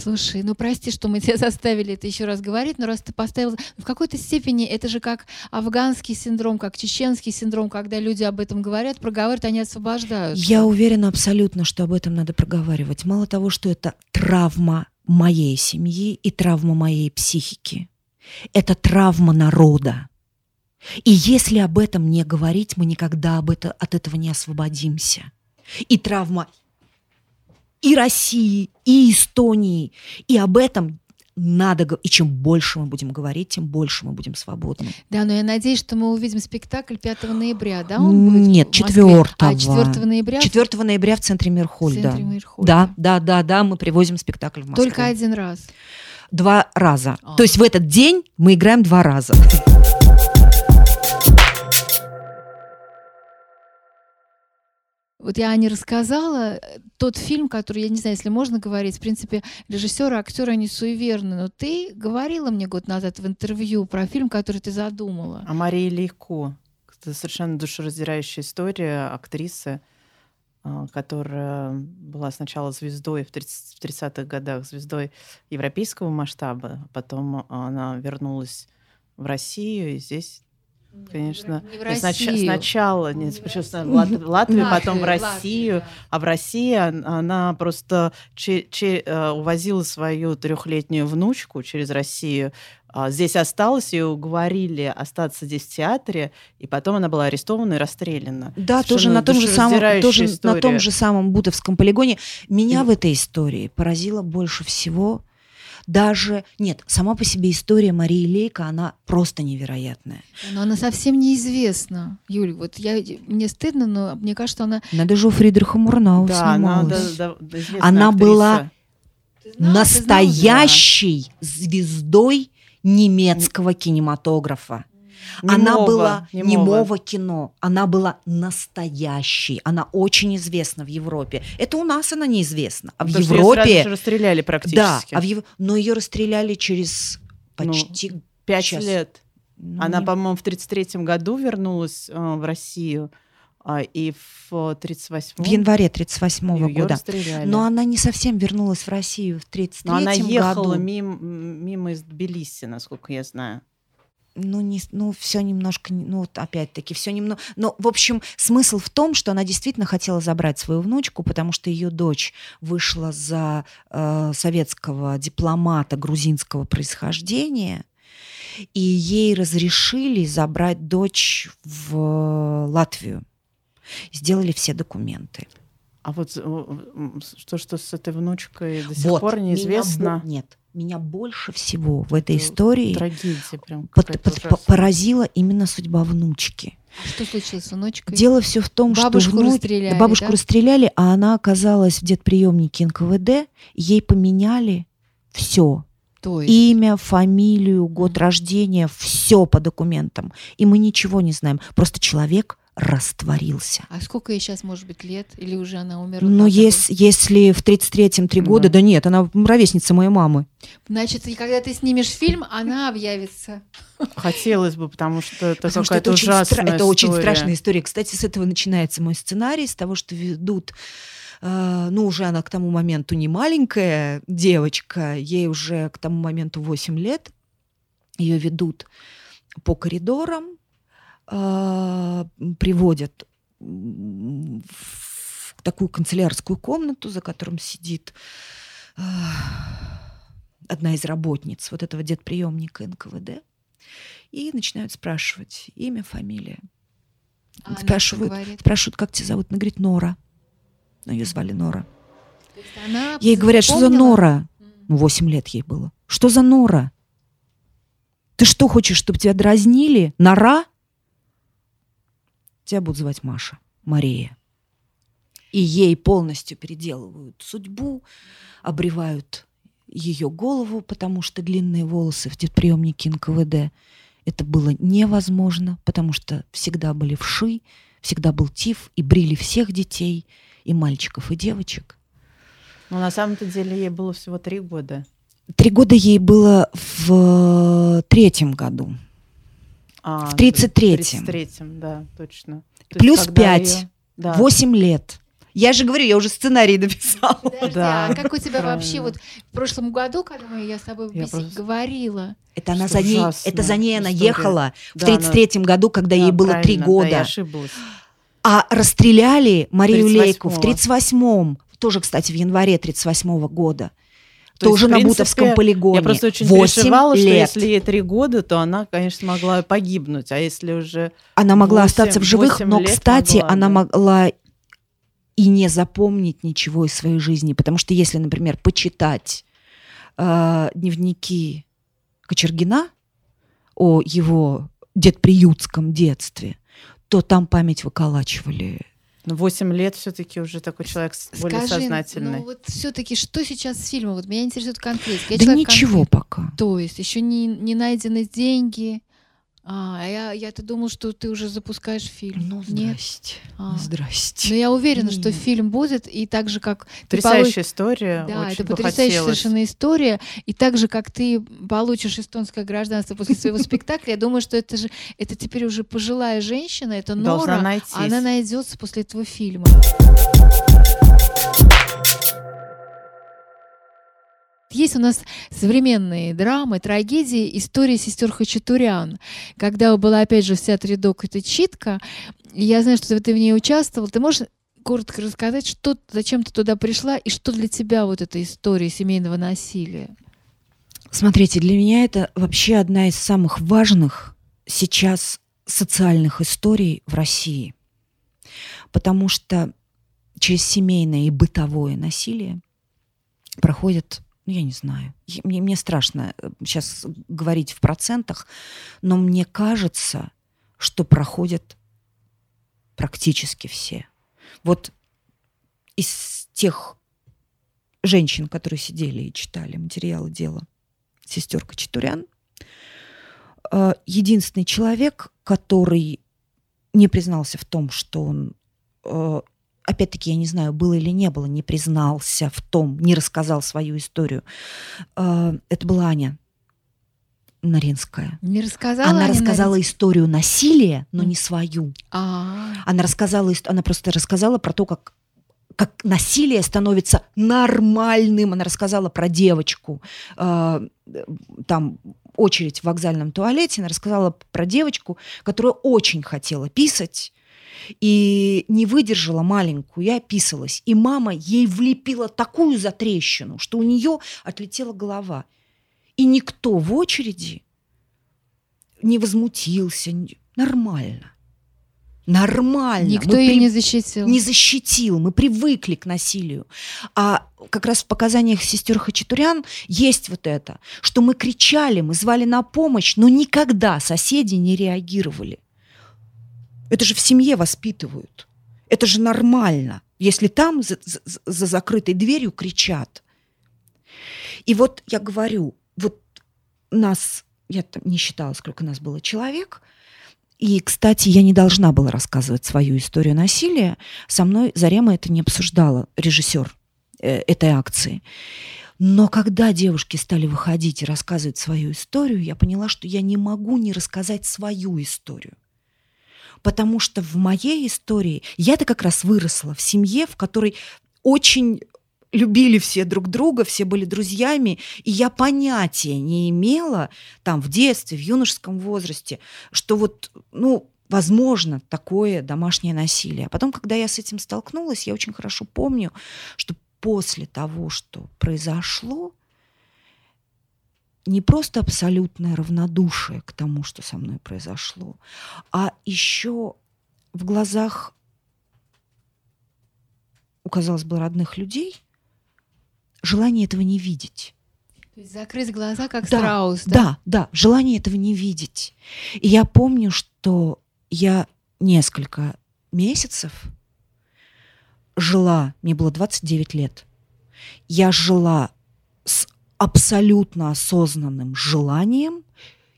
Слушай, ну прости, что мы (laughs) тебя заставили это еще раз говорить, но раз ты поставил... В какой-то степени это же как афганский синдром, как чеченский синдром, когда люди об этом говорят, проговаривают, они освобождаются. Я уверена абсолютно, что об этом надо проговаривать. Мало того, что это травма моей семьи и травма моей психики. Это травма народа. И если об этом не говорить, мы никогда об это, от этого не освободимся. И травма и России, и Эстонии. И об этом надо говорить. И чем больше мы будем говорить, тем больше мы будем свободны. Да, но я надеюсь, что мы увидим спектакль 5 ноября, да? Он будет Нет, в Москве? 4 А, 4 ноября? 4 ноября в центре в Мирхольда. центре Мейерхольда. Да, да, да, да, мы привозим спектакль в Москву. Только один раз. Два раза. А. То есть в этот день мы играем два раза. Вот я Ане рассказала, э, тот фильм, который, я не знаю, если можно говорить, в принципе, режиссеры, актеры, они суеверны, но ты говорила мне год назад в интервью про фильм, который ты задумала. А Мария Лейко. Это совершенно душераздирающая история актрисы. А, которая была сначала звездой в 30-х годах, звездой европейского масштаба, а потом она вернулась в Россию, и здесь Конечно. Не в Россию. Сначала, не, сначала в (laughs) Латвию, потом в Россию. А в России она просто че, че, э, увозила свою трехлетнюю внучку через Россию. А здесь осталась, ее уговорили остаться здесь в театре, и потом она была арестована и расстреляна. Да, тоже на том же самом, тоже на том же самом Бутовском полигоне. Меня и... в этой истории поразило больше всего даже, нет, сама по себе история Марии Лейка, она просто невероятная. Но она совсем неизвестна, Юль. Вот я, мне стыдно, но мне кажется, она... Она даже у Фридриха Мурнау да, снималась. Она, да, да, она была знала, настоящей звездой немецкого кинематографа. Немого, она была немого. немого кино, она была настоящей, она очень известна в Европе. Это у нас она неизвестна, а в Потому Европе ее расстреляли практически. Да, а в Ев... но ее расстреляли через ну, почти ну, пять час. лет. Ну, она, не... по-моему, в 33 году вернулась э, в Россию. А, и в 38 В январе 38 -го года. Расстреляли. Но она не совсем вернулась в Россию в 33 году. она ехала году. мимо, мимо из Тбилиси, насколько я знаю ну, не, ну, все немножко, ну, вот опять-таки, все немного. Но, в общем, смысл в том, что она действительно хотела забрать свою внучку, потому что ее дочь вышла за э, советского дипломата грузинского происхождения, и ей разрешили забрать дочь в Латвию. Сделали все документы. А вот что, что с этой внучкой до сих вот, пор неизвестно? Меня, нет, меня больше всего в этой истории трагедия прям под, под, поразила именно судьба внучки. А что случилось с внучкой? Дело все в том, бабушку что внуч... расстреляли, бабушку да? расстреляли, а она оказалась в детприемнике НКВД, ей поменяли все. То есть? Имя, фамилию, год рождения, все по документам. И мы ничего не знаем. Просто человек растворился. А сколько ей сейчас, может быть, лет? Или уже она умерла? Ну, если, если в 33-м три года, да нет, она ровесница моей мамы. Значит, и когда ты снимешь фильм, она объявится. Хотелось бы, потому что это потому какая-то это ужасная очень, стра- Это очень страшная история. Кстати, с этого начинается мой сценарий, с того, что ведут Uh, ну, уже она к тому моменту не маленькая девочка, ей уже к тому моменту 8 лет. Ее ведут по коридорам, а, приводят в такую канцелярскую комнату, за которым сидит а, одна из работниц вот этого детприемника НКВД, и начинают спрашивать имя, фамилия. А спрашивают, спрашивают, как тебя зовут? Она говорит, Нора. Но ее звали Нора. Ей говорят, что за Нора? Ну, 8 лет ей было. Что за Нора? Ты что хочешь, чтобы тебя дразнили? Нора? Тебя будут звать Маша, Мария. И ей полностью переделывают судьбу, обревают ее голову, потому что длинные волосы в детприемнике НКВД. Это было невозможно, потому что всегда были вши, всегда был тиф, и брили всех детей, и мальчиков, и девочек. Но на самом-то деле ей было всего три года. Три года ей было в третьем году. А, в 33-м. В 33-м, да, точно. То Плюс 5, ее... да. 8 лет. Я же говорю, я уже сценарий написала. Подожди, да. А как у тебя вообще вот в прошлом году, когда мы, я с тобой я просто... говорила? Это она за ней, это за ней она ехала да, в 33-м она... году, когда да, ей было 3 года. Да, я ошиблась. А расстреляли Марию Лейку в 38-м, тоже, кстати, в январе 38-го года. То тоже есть, на принципе, Бутовском полигоне. Я просто очень переживала, лет. что если ей три года, то она, конечно, могла погибнуть. А если уже... Она могла 8, остаться в живых, но, кстати, могла, она да. могла и не запомнить ничего из своей жизни. Потому что если, например, почитать э, дневники Кочергина о его детприютском детстве, то там память выколачивали ну, 8 лет все-таки уже такой человек Скажи, более сознательный. Ну, вот все-таки что сейчас с фильмом? Вот меня интересует конкретно. да ничего конкрет... пока. То есть еще не, не найдены деньги, А, я, я-то думал, что ты уже запускаешь фильм. Ну, Нет. здрасте. А. Здрасте. Но я уверена, что Нет. фильм будет, и так же, как Потрясающая история. Да, очень это потрясающая хотелось. совершенно история. И так же, как ты получишь эстонское гражданство после своего (laughs) спектакля, я думаю, что это же это теперь уже пожилая женщина, это Нора, она найдется после этого фильма. Есть у нас современные драмы, трагедии, истории сестер Хачатурян. Когда была, опять же, в театре Док эта читка, я знаю, что ты в ней участвовал. Ты можешь коротко рассказать, что, зачем ты туда пришла и что для тебя вот эта история семейного насилия? Смотрите, для меня это вообще одна из самых важных сейчас социальных историй в России. Потому что через семейное и бытовое насилие проходит, ну, я не знаю, мне, мне страшно сейчас говорить в процентах, но мне кажется, что проходят практически все. Вот из тех женщин, которые сидели и читали материалы дела сестер Кочетурян, э, единственный человек, который не признался в том, что он, э, опять-таки, я не знаю, было или не было, не признался в том, не рассказал свою историю, э, это была Аня Наринская. Не рассказала? Она Аня рассказала Наринская? историю насилия, но не свою. А, Она рассказала, она просто рассказала про то, как как насилие становится нормальным. Она рассказала про девочку, э, там очередь в вокзальном туалете. Она рассказала про девочку, которая очень хотела писать и не выдержала маленькую и описалась. И мама ей влепила такую затрещину, что у нее отлетела голова. И никто в очереди не возмутился. Нормально. Нормально. никто Мы ее при- не защитил. не защитил. Мы привыкли к насилию. А как раз в показаниях сестер Хачатурян есть вот это, что мы кричали, мы звали на помощь, но никогда соседи не реагировали. Это же в семье воспитывают. Это же нормально, если там за, за- за закрытой дверью кричат. И вот я говорю, вот нас, я там не считала, сколько нас было человек, и, кстати, я не должна была рассказывать свою историю насилия. Со мной Зарема это не обсуждала, режиссер э, этой акции. Но когда девушки стали выходить и рассказывать свою историю, я поняла, что я не могу не рассказать свою историю. Потому что в моей истории я-то как раз выросла в семье, в которой очень любили все друг друга, все были друзьями, и я понятия не имела там в детстве, в юношеском возрасте, что вот, ну, возможно такое домашнее насилие. А потом, когда я с этим столкнулась, я очень хорошо помню, что после того, что произошло, не просто абсолютное равнодушие к тому, что со мной произошло, а еще в глазах у, казалось бы, родных людей желание этого не видеть. То есть закрыть глаза, как Да, страус, да? Да, да, желание этого не видеть. И я помню, что я несколько месяцев жила, мне было 29 лет, я жила абсолютно осознанным желанием,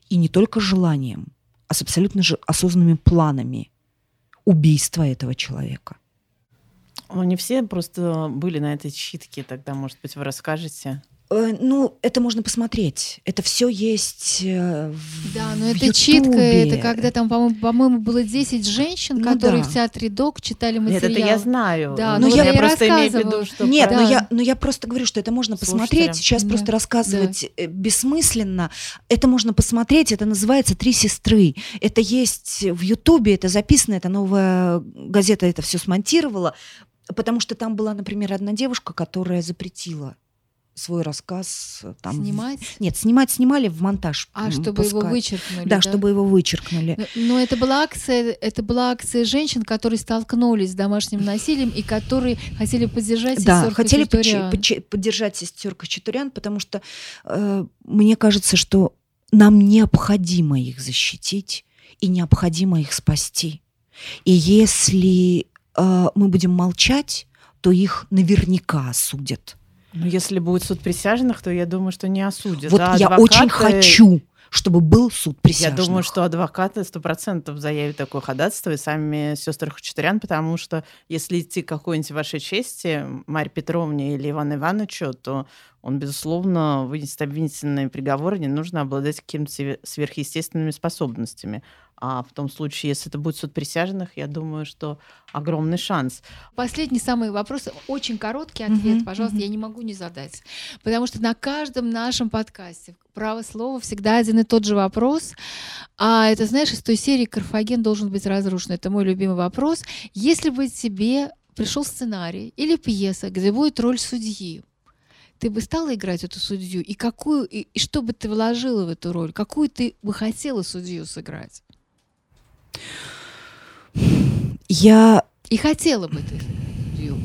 и не только желанием, а с абсолютно же осознанными планами убийства этого человека. Ну, не все просто были на этой читке, тогда, может быть, вы расскажете. Э, Ну, это можно посмотреть. Это все есть э, в Да, но в это читка, это когда там, по-моему, по-моему, было 10 женщин, Ну которые да. в театре ДОК читали Нет, материал. это я знаю. Да, ну вот я я и просто имею в виду, что... Нет, Да. но, я, но я просто говорю, что это можно посмотреть. Слушателям. Сейчас Да, просто рассказывать э, бессмысленно. Это можно посмотреть. Это называется «Три сестры». Это есть в Ютубе, это записано, это новая газета это все смонтировала. Потому что там была, например, одна девушка, которая запретила свой рассказ э, там... Снимать? Нет, снимать снимали в монтаж. А, чтобы его вычеркнули, Да, чтобы его вычеркнули. Но, но это была акция, это была акция женщин, которые столкнулись с домашним насилием и которые хотели поддержать Да, сестер хотели поддержать сестер Кочетурян, потому что э, мне кажется, что нам необходимо их защитить и необходимо их спасти. И если э, мы будем молчать, то их наверняка осудят. Ну, если будет суд присяжных, то я думаю, что не осудят. вот Да, я адвокаты- очень хочу, чтобы был суд присяжных. Я думаю, что адвокаты сто процентов заявят такое ходатайство и сами сестры Хачатурян, потому что если идти к какой-нибудь вашей чести, Марье Петровне или Ивану Ивановичу, то он, безусловно, вынесет обвинительный приговор, и не нужно обладать какими-то сверхъестественными способностями. А в том случае, если это будет суд присяжных, я думаю, что огромный шанс. Последний самый вопрос, очень короткий ответ, mm-hmm, пожалуйста, mm-hmm. я не могу не задать. Потому что на каждом нашем подкасте право слова всегда один и тот же вопрос. А это, знаешь, из той серии «Карфаген должен быть разрушен». Это мой любимый вопрос. Если бы тебе пришел сценарий или пьеса, где будет роль судьи, ты бы стала играть эту судью? И какую, и, и что бы ты вложила в эту роль? Какую ты бы хотела судью сыграть? Я... И хотела бы ты судью?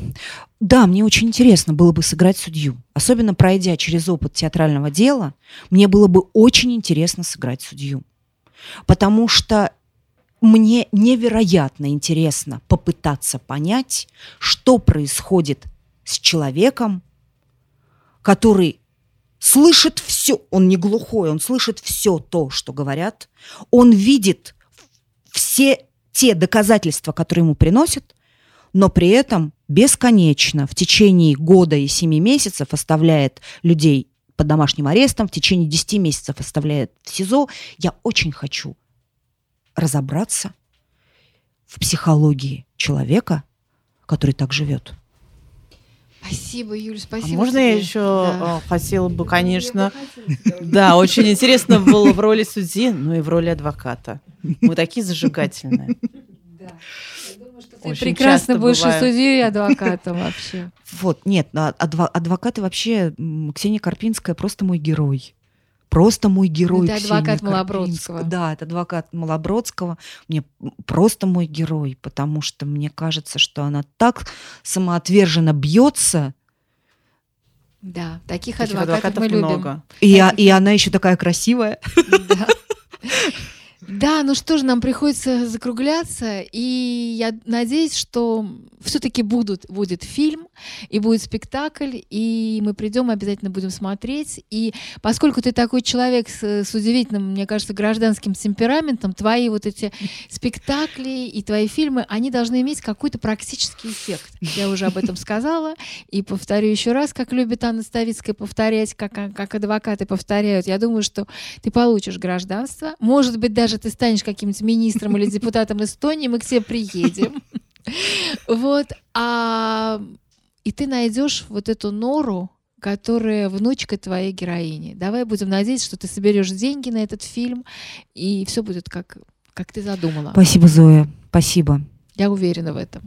Да, мне очень интересно было бы сыграть судью. Особенно пройдя через опыт театрального дела, мне было бы очень интересно сыграть судью. Потому что мне невероятно интересно попытаться понять, что происходит с человеком, который слышит все, он не глухой, он слышит все то, что говорят, он видит все те доказательства, которые ему приносят, но при этом бесконечно в течение года и семи месяцев оставляет людей под домашним арестом, в течение десяти месяцев оставляет в СИЗО. Я очень хочу разобраться в психологии человека, который так живет. Спасибо, Юль, спасибо. А можно тебе. я еще да. Э, хотела бы, конечно, (laughs) да, очень интересно было в роли судьи, но и в роли адвоката. Мы такие зажигательные. Да. Ты прекрасно будешь и судьей, и адвокатом вообще. Вот, нет, а адвокаты вообще, Ксения Карпинская просто мой герой просто мой герой. Это адвокат Малобродского. Да, это адвокат Малобродского. Мне просто мой герой, потому что мне кажется, что она так самоотверженно бьется. Да, таких, таких адвокатов, адвокатов мы любим. Много. И, таких... и она еще такая красивая. Да. (laughs) Да, ну что же, нам приходится закругляться, и я надеюсь, что все-таки будут, будет фильм, и будет спектакль, и мы придем, обязательно будем смотреть. И поскольку ты такой человек с, с удивительным, мне кажется, гражданским темпераментом, твои вот эти спектакли и твои фильмы, они должны иметь какой-то практический эффект. Я уже об этом сказала, и повторю еще раз, как любит Анна Ставицкая повторять, как, как адвокаты повторяют. Я думаю, что ты получишь гражданство, может быть, даже ты станешь каким-нибудь министром или депутатом Эстонии, мы к тебе приедем. Вот. А и ты найдешь вот эту нору, которая внучка твоей героини. Давай будем надеяться, что ты соберешь деньги на этот фильм, и все будет как, как ты задумала. Спасибо, Зоя. Спасибо. Я уверена в этом.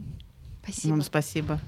Спасибо. Вам спасибо.